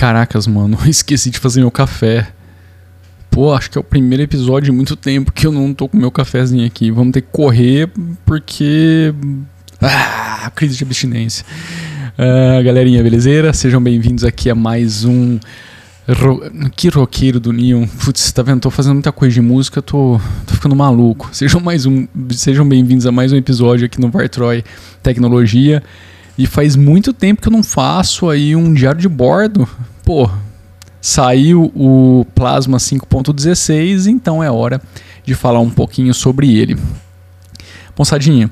Caracas, mano, esqueci de fazer meu café. Pô, acho que é o primeiro episódio de muito tempo que eu não tô com meu cafezinho aqui. Vamos ter que correr porque. Ah, crise de abstinência. Uh, galerinha, beleza? Sejam bem-vindos aqui a mais um. Ro... Que roqueiro do Neon. Putz, tá vendo? Tô fazendo muita coisa de música, tô, tô ficando maluco. Sejam mais um. Sejam bem-vindos a mais um episódio aqui no Vartroy Tecnologia. E faz muito tempo que eu não faço aí um diário de bordo. Pô, saiu o Plasma 5.16, então é hora de falar um pouquinho sobre ele. Moçadinha,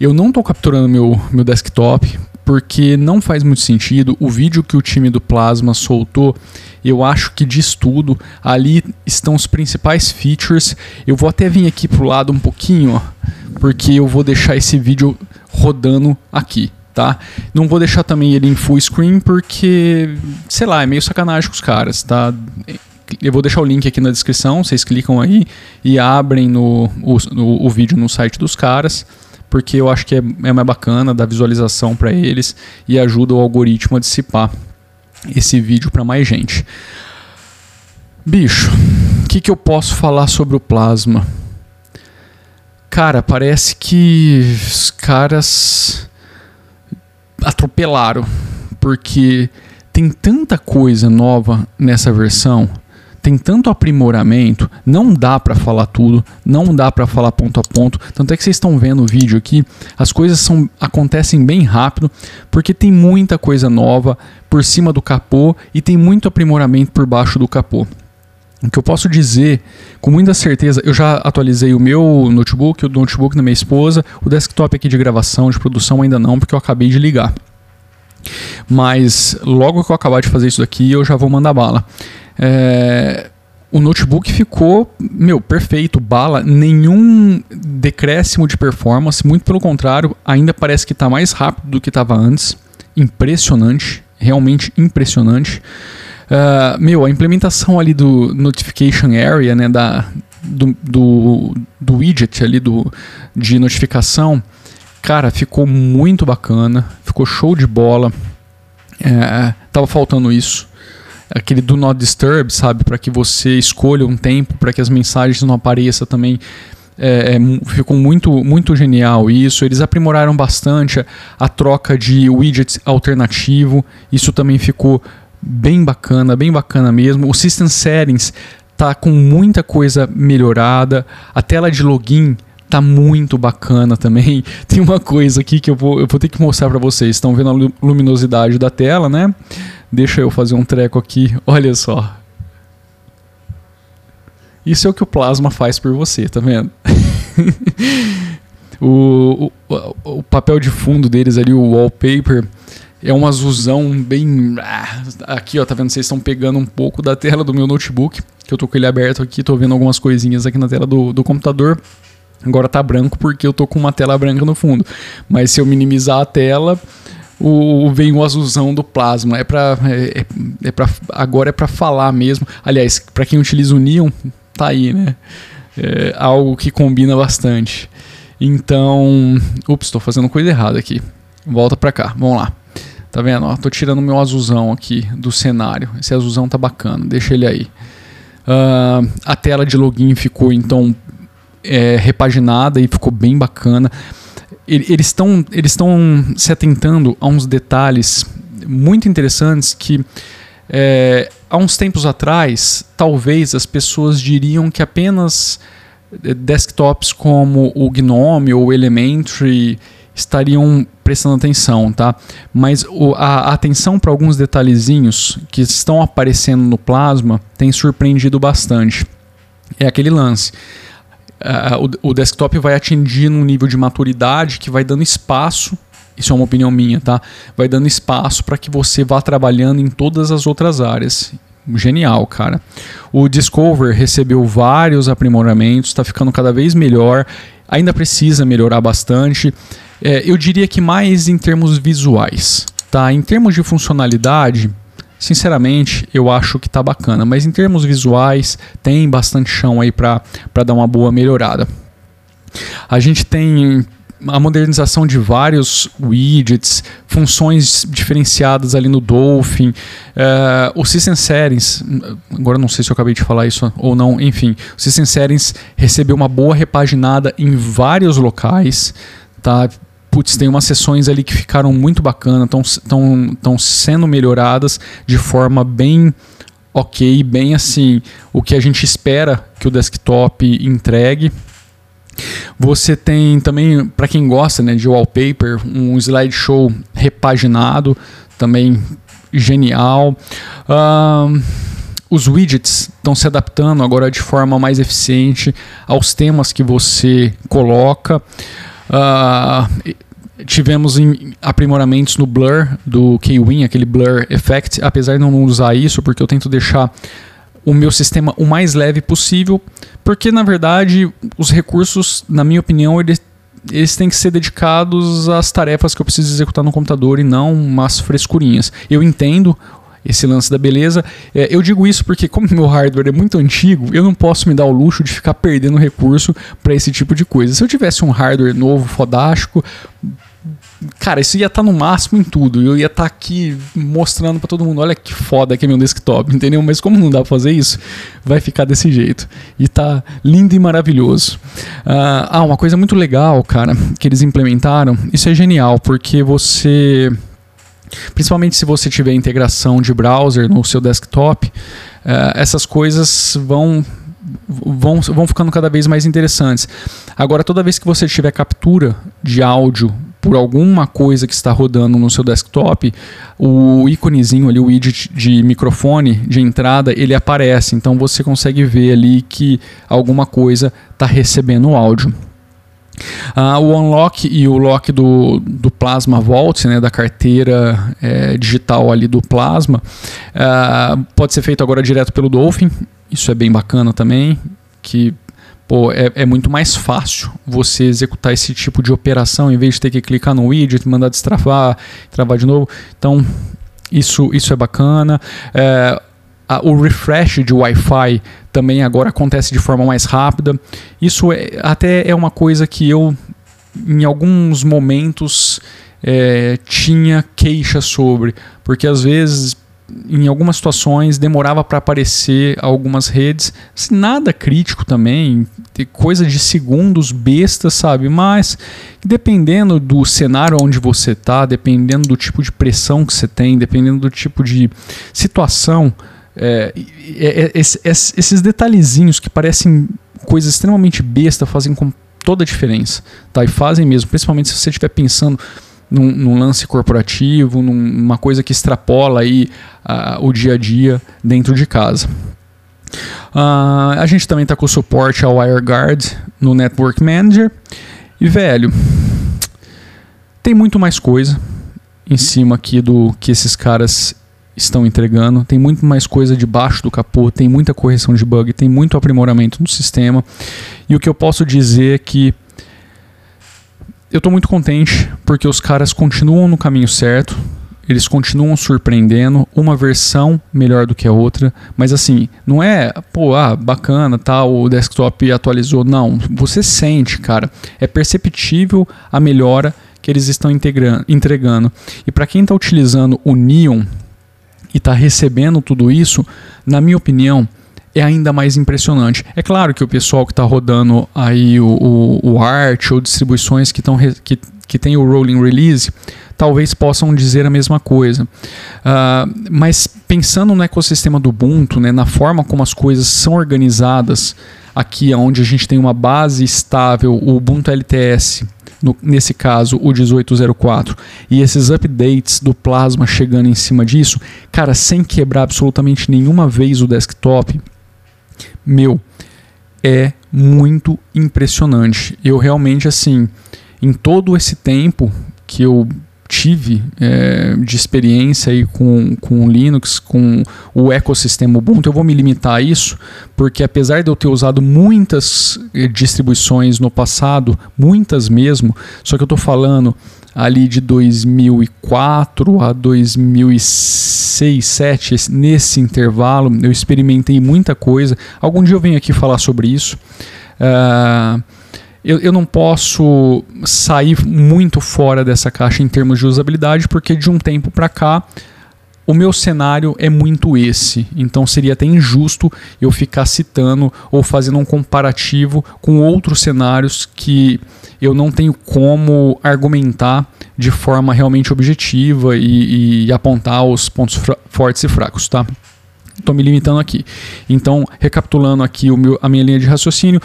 eu não estou capturando meu, meu desktop porque não faz muito sentido. O vídeo que o time do Plasma soltou, eu acho que diz tudo. Ali estão os principais features. Eu vou até vir aqui pro lado um pouquinho, ó, porque eu vou deixar esse vídeo rodando aqui tá? Não vou deixar também ele em full screen porque, sei lá, é meio sacanagem com os caras, tá? Eu vou deixar o link aqui na descrição, vocês clicam aí e abrem no, o, no, o vídeo no site dos caras, porque eu acho que é, é mais bacana, dá visualização para eles e ajuda o algoritmo a dissipar esse vídeo para mais gente. Bicho, o que, que eu posso falar sobre o plasma? Cara, parece que os caras atropelaram, porque tem tanta coisa nova nessa versão, tem tanto aprimoramento, não dá para falar tudo, não dá para falar ponto a ponto. Tanto é que vocês estão vendo o vídeo aqui, as coisas são, acontecem bem rápido, porque tem muita coisa nova por cima do capô e tem muito aprimoramento por baixo do capô. O que eu posso dizer com muita certeza, eu já atualizei o meu notebook, o notebook da minha esposa, o desktop aqui de gravação, de produção ainda não, porque eu acabei de ligar. Mas logo que eu acabar de fazer isso daqui, eu já vou mandar bala. É, o notebook ficou, meu, perfeito, bala, nenhum decréscimo de performance, muito pelo contrário, ainda parece que está mais rápido do que estava antes. Impressionante, realmente impressionante. Uh, meu, a implementação ali do Notification Area, né, da, do, do, do widget ali do, de notificação, cara, ficou muito bacana, ficou show de bola. É, tava faltando isso. Aquele do not disturb, sabe, para que você escolha um tempo para que as mensagens não apareçam também. É, é, ficou muito, muito genial isso. Eles aprimoraram bastante a, a troca de widgets alternativo. Isso também ficou bem bacana, bem bacana mesmo. O System Settings tá com muita coisa melhorada. A tela de login tá muito bacana também. Tem uma coisa aqui que eu vou, eu vou ter que mostrar para vocês. Estão vendo a luminosidade da tela, né? Deixa eu fazer um treco aqui. Olha só. Isso é o que o plasma faz por você, tá vendo? o, o, o papel de fundo deles ali, o wallpaper, é um azulzão bem. Ah, aqui, ó, tá vendo? Vocês estão pegando um pouco da tela do meu notebook, que eu tô com ele aberto aqui, tô vendo algumas coisinhas aqui na tela do, do computador. Agora tá branco porque eu tô com uma tela branca no fundo. Mas se eu minimizar a tela, o, vem o azulzão do plasma. É para é, é, é para agora é para falar mesmo. Aliás, para quem utiliza o Neon, tá aí, né? É algo que combina bastante. Então, ups, estou fazendo coisa errada aqui. Volta para cá. Vamos lá. Tá vendo? Ó, tô tirando meu azulzão aqui do cenário. Esse azulzão tá bacana, deixa ele aí. Uh, a tela de login ficou então é, repaginada e ficou bem bacana. Eles estão eles estão se atentando a uns detalhes muito interessantes que é, há uns tempos atrás talvez as pessoas diriam que apenas é, desktops como o GNOME ou o Elementary estariam prestando atenção, tá? Mas o, a, atenção para alguns detalhezinhos que estão aparecendo no plasma tem surpreendido bastante. É aquele lance. Uh, o, o desktop vai atingindo um nível de maturidade que vai dando espaço isso é uma opinião minha, tá? Vai dando espaço para que você vá trabalhando em todas as outras áreas. Genial, cara. O Discover recebeu vários aprimoramentos, está ficando cada vez melhor. Ainda precisa melhorar bastante. É, eu diria que mais em termos visuais. Tá? Em termos de funcionalidade, sinceramente, eu acho que tá bacana. Mas em termos visuais, tem bastante chão aí para dar uma boa melhorada. A gente tem a modernização de vários widgets, funções diferenciadas ali no Dolphin, uh, o System Settings, agora não sei se eu acabei de falar isso ou não, enfim, o System Settings recebeu uma boa repaginada em vários locais, tá? Putz, tem umas sessões ali que ficaram muito bacanas, estão sendo melhoradas de forma bem ok, bem assim, o que a gente espera que o desktop entregue. Você tem também, para quem gosta né, de wallpaper, um slideshow repaginado, também genial. Uh, os widgets estão se adaptando agora de forma mais eficiente aos temas que você coloca. Uh, tivemos aprimoramentos no blur do Kwin, aquele blur effect, apesar de não usar isso, porque eu tento deixar o meu sistema o mais leve possível, porque na verdade os recursos, na minha opinião, eles, eles têm que ser dedicados às tarefas que eu preciso executar no computador e não umas frescurinhas. Eu entendo esse lance da beleza. É, eu digo isso porque, como meu hardware é muito antigo, eu não posso me dar o luxo de ficar perdendo recurso para esse tipo de coisa. Se eu tivesse um hardware novo, fodástico, cara, isso ia estar tá no máximo em tudo. Eu ia estar tá aqui mostrando para todo mundo, olha que foda que é meu desktop, entendeu? Mas como não dá pra fazer isso, vai ficar desse jeito. E tá lindo e maravilhoso. Uh, ah, uma coisa muito legal, cara, que eles implementaram, isso é genial, porque você principalmente se você tiver integração de browser no seu desktop, uh, essas coisas vão vão, vão ficando cada vez mais interessantes. Agora, toda vez que você tiver captura de áudio por alguma coisa que está rodando no seu desktop, o íconezinho ali, o widget de microfone de entrada, ele aparece. Então você consegue ver ali que alguma coisa está recebendo áudio. Uh, o unlock e o lock do, do Plasma Vault, né, da carteira é, digital ali do Plasma, uh, pode ser feito agora direto pelo Dolphin. Isso é bem bacana também, que pô, é, é, muito mais fácil você executar esse tipo de operação em vez de ter que clicar no widget, mandar destravar, travar de novo. Então, isso, isso é bacana. É, a, o refresh de Wi-Fi também agora acontece de forma mais rápida. Isso é, até é uma coisa que eu, em alguns momentos, é, tinha queixa sobre, porque às vezes em algumas situações demorava para aparecer algumas redes, assim, nada crítico também, coisa de segundos bestas, sabe? Mas dependendo do cenário onde você está, dependendo do tipo de pressão que você tem, dependendo do tipo de situação, é, é, é, esses detalhezinhos que parecem coisas extremamente bestas fazem com toda a diferença, tá? E fazem mesmo, principalmente se você estiver pensando num, num, lance corporativo, numa coisa que extrapola aí uh, o dia a dia dentro de casa. Uh, a gente também está com suporte ao WireGuard no Network Manager. E velho, tem muito mais coisa em cima aqui do que esses caras estão entregando. Tem muito mais coisa debaixo do capô, tem muita correção de bug, tem muito aprimoramento no sistema. E o que eu posso dizer é que eu estou muito contente porque os caras continuam no caminho certo, eles continuam surpreendendo, uma versão melhor do que a outra, mas assim, não é, pô, ah, bacana, tá, o desktop atualizou, não, você sente, cara, é perceptível a melhora que eles estão entregando. E para quem está utilizando o Neon e está recebendo tudo isso, na minha opinião, é ainda mais impressionante. É claro que o pessoal que está rodando aí o, o, o, Art ou distribuições que, tão, que, que tem o Rolling Release talvez possam dizer a mesma coisa. Uh, mas pensando no ecossistema do Ubuntu, né, na forma como as coisas são organizadas aqui, onde a gente tem uma base estável, o Ubuntu LTS, no, nesse caso o 1804, e esses updates do Plasma chegando em cima disso, cara, sem quebrar absolutamente nenhuma vez o desktop, meu, é muito impressionante. Eu realmente, assim, em todo esse tempo que eu tive é, de experiência aí com, com Linux, com o ecossistema Ubuntu, eu vou me limitar a isso, porque apesar de eu ter usado muitas eh, distribuições no passado, muitas mesmo, só que eu estou falando ali de 2004 a 2006, 2007, nesse intervalo, eu experimentei muita coisa. Algum dia eu venho aqui falar sobre isso. Uh, eu, eu não posso sair muito fora dessa caixa em termos de usabilidade, porque de um tempo para cá o meu cenário é muito esse, então seria até injusto eu ficar citando ou fazendo um comparativo com outros cenários que eu não tenho como argumentar de forma realmente objetiva e, e apontar os pontos fortes e fracos, tá? Estou me limitando aqui. Então, recapitulando aqui o meu, a minha linha de raciocínio,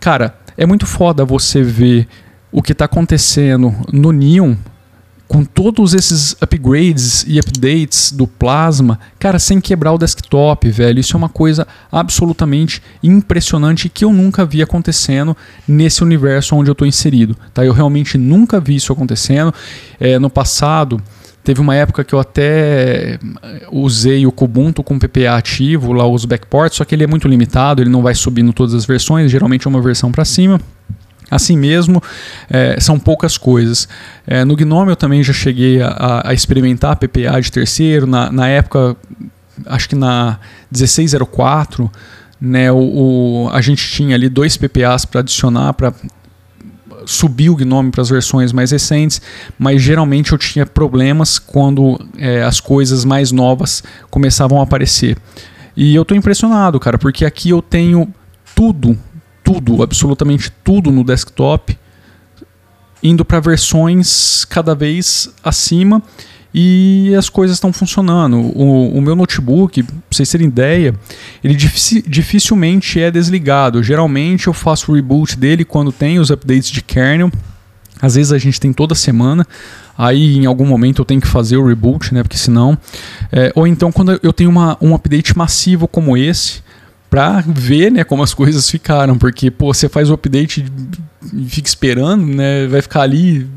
cara, é muito foda você ver o que está acontecendo no Neon com todos esses upgrades e updates do Plasma, cara, sem quebrar o desktop, velho. Isso é uma coisa absolutamente impressionante que eu nunca vi acontecendo nesse universo onde eu estou inserido. Tá? Eu realmente nunca vi isso acontecendo. É, no passado, teve uma época que eu até usei o Kubuntu com PPA ativo, lá os backports, só que ele é muito limitado, ele não vai subindo todas as versões, geralmente é uma versão para cima. Assim mesmo, é, são poucas coisas. É, no Gnome eu também já cheguei a, a experimentar PPA de terceiro, na, na, época, acho que na 1604, né, o, o a gente tinha ali dois PPAs para adicionar para subir o Gnome para as versões mais recentes, mas geralmente eu tinha problemas quando é, as coisas mais novas começavam a aparecer. E eu estou impressionado, cara, porque aqui eu tenho tudo tudo, absolutamente tudo no desktop, indo para versões cada vez acima e as coisas estão funcionando. O, o, meu notebook, para vocês terem ideia, ele dificilmente é desligado. Geralmente eu faço o reboot dele quando tem os updates de kernel. Às vezes a gente tem toda semana, aí em algum momento eu tenho que fazer o reboot, né? Porque senão. É, ou então quando eu tenho uma, um update massivo como esse, para ver, né, como as coisas ficaram, porque pô, você faz o update e fica esperando, né, vai ficar ali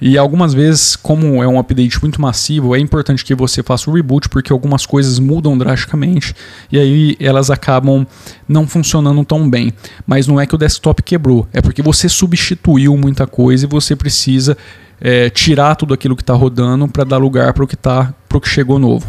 e algumas vezes, como é um update muito massivo, é importante que você faça o reboot porque algumas coisas mudam drasticamente e aí elas acabam não funcionando tão bem. Mas não é que o desktop quebrou, é porque você substituiu muita coisa e você precisa é, tirar tudo aquilo que está rodando para dar lugar para o que tá, que chegou novo.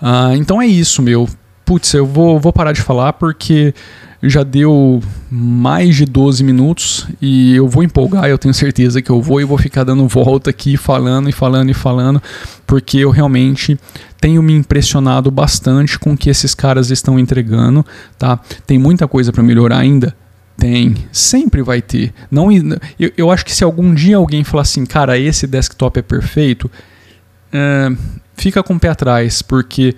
Ah, então é isso, meu putz, eu vou, vou parar de falar porque já deu mais de 12 minutos e eu vou empolgar, eu tenho certeza que eu vou e vou ficar dando volta aqui, falando e falando e falando, porque eu realmente tenho me impressionado bastante com o que esses caras estão entregando, tá? Tem muita coisa para melhorar ainda. Tem, sempre vai ter. Não, eu, eu acho que se algum dia alguém falar assim, cara, esse desktop é perfeito, é, fica com o pé atrás, porque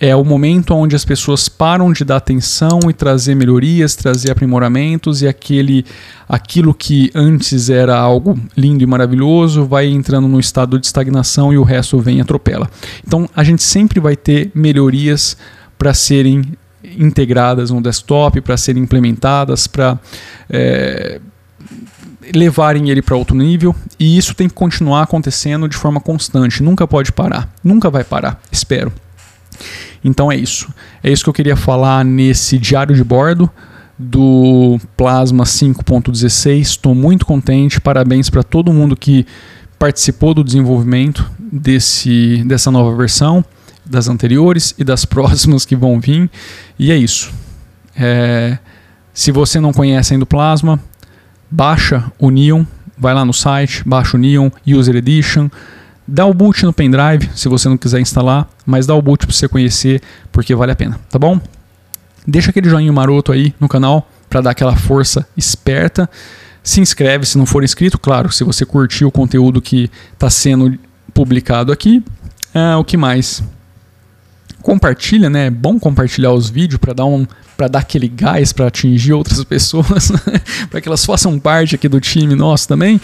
é o momento onde as pessoas param de dar atenção e trazer melhorias, trazer aprimoramentos e aquele aquilo que antes era algo lindo e maravilhoso vai entrando no estado de estagnação e o resto vem e atropela. Então a gente sempre vai ter melhorias para serem integradas no desktop, para serem implementadas, para é, levarem ele para outro nível e isso tem que continuar acontecendo de forma constante, nunca pode parar, nunca vai parar, espero. Então é isso. É isso que eu queria falar nesse diário de bordo do Plasma 5.16. Estou muito contente. Parabéns para todo mundo que participou do desenvolvimento desse, dessa nova versão, das anteriores e das próximas que vão vir. E é isso. É, se você não conhece ainda o Plasma, baixa o Neon, vai lá no site, baixa o Neon User Edition Dá o boot no pendrive, se você não quiser instalar, mas dá o boot para você conhecer, porque vale a pena, tá bom? Deixa aquele joinha maroto aí no canal para dar aquela força esperta. Se inscreve se não for inscrito, claro, se você curtiu o conteúdo que está sendo publicado aqui. É, o que mais? Compartilha, né? É bom compartilhar os vídeos para dar um para dar aquele gás para atingir outras pessoas, para que elas façam parte aqui do time nosso também.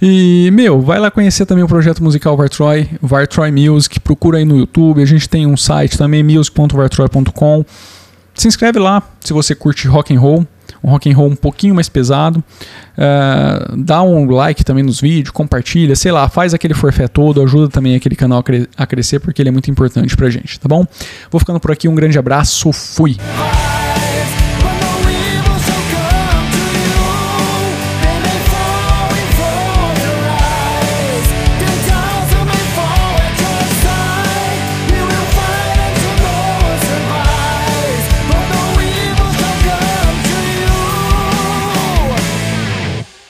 E, meu, vai lá conhecer também o projeto musical Vartroy, Vartroy Music, procura aí no YouTube, a gente tem um site também, music.vartroy.com. Se inscreve lá se você curte rock and roll, um rock and roll um pouquinho mais pesado. Uh, dá um like também nos vídeos, compartilha, sei lá, faz aquele forfé todo, ajuda também aquele canal a, cre a crescer porque ele é muito importante pra gente, tá bom? Vou ficando por aqui, um grande abraço, fui!